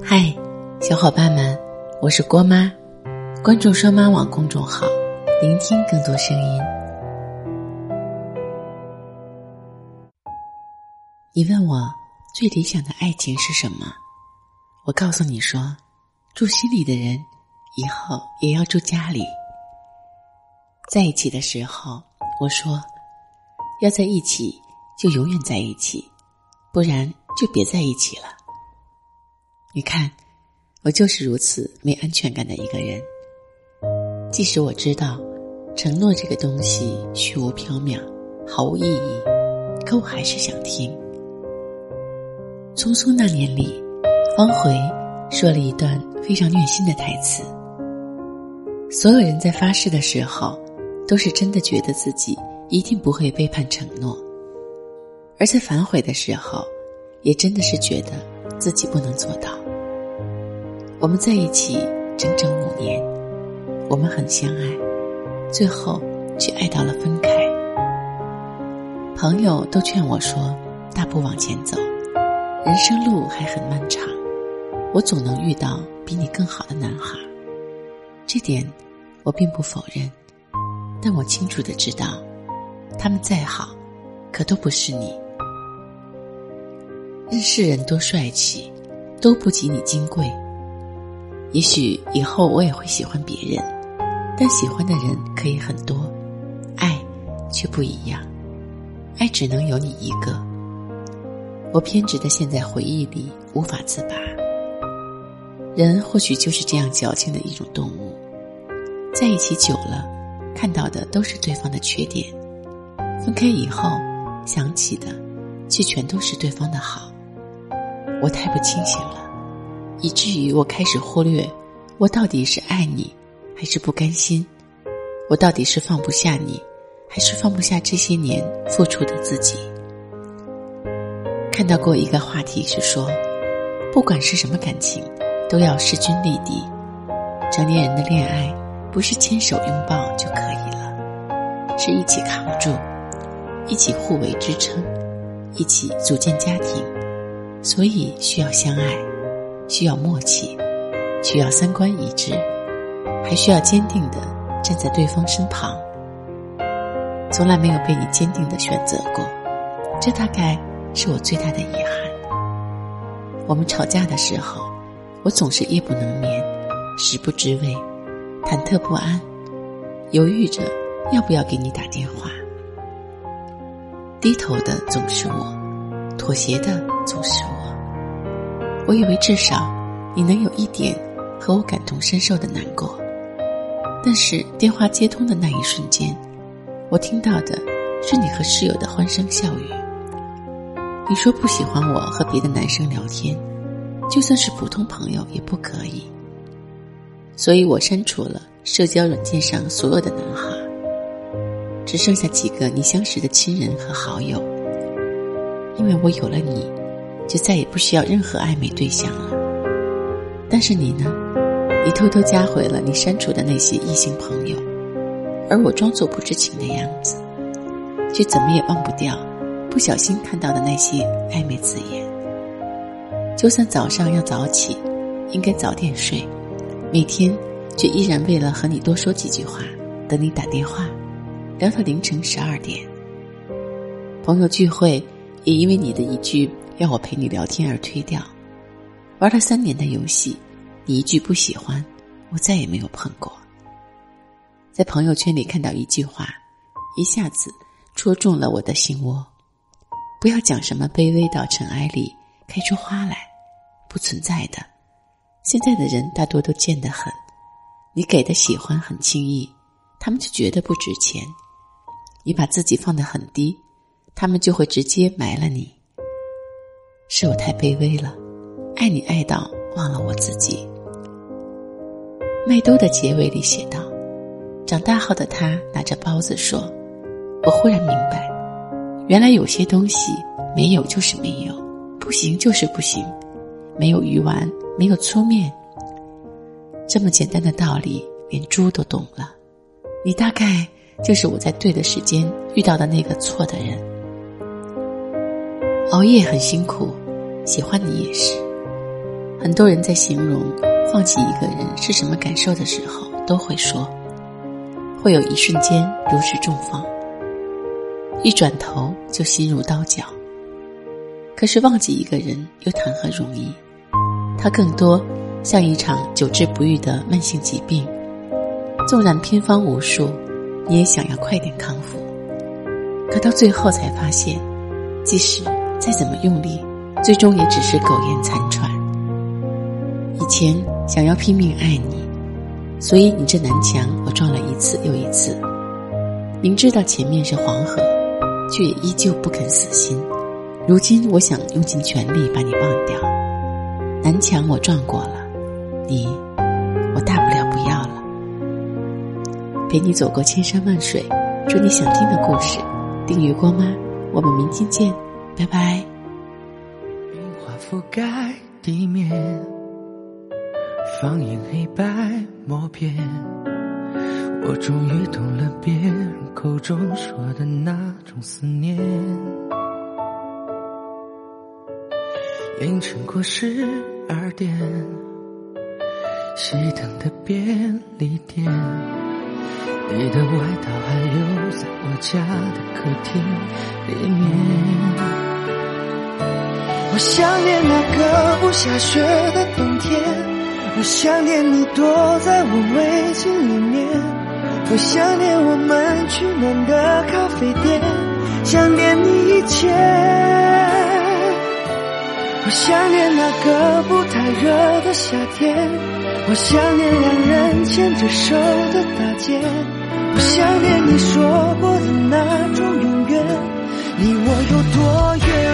嗨，小伙伴们，我是郭妈，关注双妈网公众号，聆听更多声音。你问我最理想的爱情是什么？我告诉你说，住心里的人，以后也要住家里。在一起的时候，我说，要在一起就永远在一起，不然就别在一起了。你看，我就是如此没安全感的一个人。即使我知道承诺这个东西虚无缥缈、毫无意义，可我还是想听。《匆匆那年》里，方茴说了一段非常虐心的台词：所有人在发誓的时候，都是真的觉得自己一定不会背叛承诺；而在反悔的时候，也真的是觉得自己不能做到。我们在一起整整五年，我们很相爱，最后却爱到了分开。朋友都劝我说：“大步往前走，人生路还很漫长，我总能遇到比你更好的男孩。”这点我并不否认，但我清楚的知道，他们再好，可都不是你。任世人多帅气，都不及你金贵。也许以后我也会喜欢别人，但喜欢的人可以很多，爱却不一样，爱只能有你一个。我偏执的陷在回忆里无法自拔。人或许就是这样矫情的一种动物，在一起久了，看到的都是对方的缺点，分开以后想起的，却全都是对方的好。我太不清醒了。以至于我开始忽略，我到底是爱你，还是不甘心？我到底是放不下你，还是放不下这些年付出的自己？看到过一个话题是说，不管是什么感情，都要势均力敌。成年人的恋爱，不是牵手拥抱就可以了，是一起扛住，一起互为支撑，一起组建家庭，所以需要相爱。需要默契，需要三观一致，还需要坚定的站在对方身旁。从来没有被你坚定的选择过，这大概是我最大的遗憾。我们吵架的时候，我总是夜不能眠，食不知味，忐忑不安，犹豫着要不要给你打电话。低头的总是我，妥协的总是我。我以为至少你能有一点和我感同身受的难过，但是电话接通的那一瞬间，我听到的是你和室友的欢声笑语。你说不喜欢我和别的男生聊天，就算是普通朋友也不可以。所以我删除了社交软件上所有的男孩，只剩下几个你相识的亲人和好友，因为我有了你。就再也不需要任何暧昧对象了。但是你呢？你偷偷加回了你删除的那些异性朋友，而我装作不知情的样子，却怎么也忘不掉不小心看到的那些暧昧字眼。就算早上要早起，应该早点睡，每天却依然为了和你多说几句话，等你打电话，聊到凌晨十二点。朋友聚会也因为你的一句。要我陪你聊天而推掉，玩了三年的游戏，你一句不喜欢，我再也没有碰过。在朋友圈里看到一句话，一下子戳中了我的心窝。不要讲什么卑微到尘埃里开出花来，不存在的。现在的人大多都贱得很，你给的喜欢很轻易，他们就觉得不值钱；你把自己放得很低，他们就会直接埋了你。是我太卑微了，爱你爱到忘了我自己。麦兜的结尾里写道：“长大后的他拿着包子说，我忽然明白，原来有些东西没有就是没有，不行就是不行，没有鱼丸，没有粗面。这么简单的道理，连猪都懂了。你大概就是我在对的时间遇到的那个错的人。熬夜很辛苦。”喜欢你也是，很多人在形容放弃一个人是什么感受的时候，都会说，会有一瞬间如释重放，一转头就心如刀绞。可是忘记一个人又谈何容易？它更多像一场久治不愈的慢性疾病，纵然偏方无数，你也想要快点康复。可到最后才发现，即使再怎么用力，最终也只是苟延残喘。以前想要拼命爱你，所以你这南墙我撞了一次又一次，明知道前面是黄河，却也依旧不肯死心。如今我想用尽全力把你忘掉，南墙我撞过了，你我大不了不要了。陪你走过千山万水，祝你想听的故事。订阅郭妈，我们明天见，拜拜。花覆盖地面，放映黑白默片，我终于懂了别人口中说的那种思念。凌晨过十二点，熄灯的便利店。你的外套还留在我家的客厅里面。我想念那个不下雪的冬天，我想念你躲在我围巾里面，我想念我们取暖的咖啡店，想念你一切。我想念那个不太热的夏天，我想念两人牵着手的大街。我想念你说过的那种永远，离我有多远？